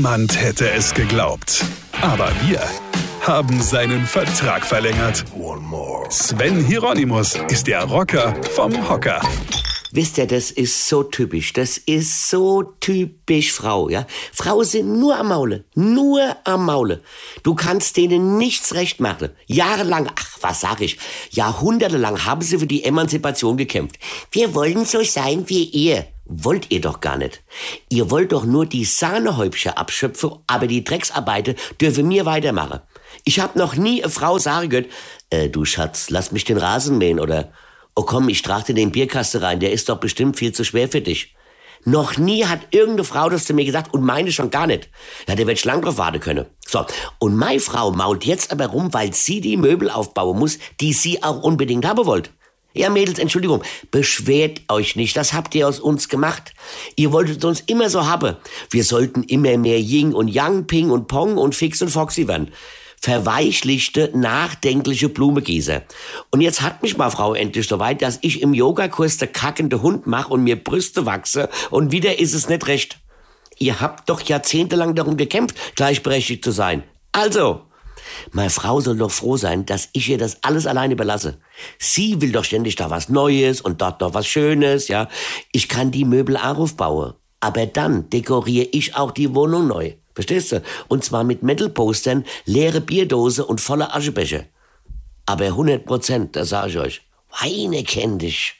Niemand hätte es geglaubt. Aber wir haben seinen Vertrag verlängert. Sven Hieronymus ist der Rocker vom Hocker. Wisst ihr, das ist so typisch. Das ist so typisch Frau, ja. Frauen sind nur am Maule. Nur am Maule. Du kannst denen nichts recht machen. Jahrelang, ach, was sag ich, jahrhundertelang haben sie für die Emanzipation gekämpft. Wir wollen so sein wie ihr. Wollt ihr doch gar nicht. Ihr wollt doch nur die Sahnehäubchen abschöpfen, aber die Drecksarbeiter dürfen mir weitermachen. Ich hab noch nie eine Frau sagen gehört, äh, du Schatz, lass mich den Rasen mähen oder Oh komm, ich trage dir den Bierkasten rein, der ist doch bestimmt viel zu schwer für dich. Noch nie hat irgendeine Frau das zu mir gesagt und meine schon gar nicht. Ja, der wird schlank drauf warten können. So, und meine Frau mault jetzt aber rum, weil sie die Möbel aufbauen muss, die sie auch unbedingt haben wollt. Ja, Mädels, Entschuldigung, beschwert euch nicht, das habt ihr aus uns gemacht. Ihr wolltet uns immer so haben. Wir sollten immer mehr Ying und Yang, Ping und Pong und Fix und Foxy werden verweichlichte, nachdenkliche Blumegießer. Und jetzt hat mich mal Frau endlich so weit, dass ich im Yogakurs der kackende Hund mache und mir Brüste wachse und wieder ist es nicht recht. Ihr habt doch jahrzehntelang darum gekämpft, gleichberechtigt zu sein. Also, meine Frau soll doch froh sein, dass ich ihr das alles alleine überlasse. Sie will doch ständig da was Neues und dort noch was Schönes, ja. Ich kann die Möbel auch aufbauen. Aber dann dekoriere ich auch die Wohnung neu. Verstehst du? Und zwar mit Metal-Postern, leere Bierdose und voller Aschebecher. Aber 100 Prozent, das sage ich euch. Weine kenn dich.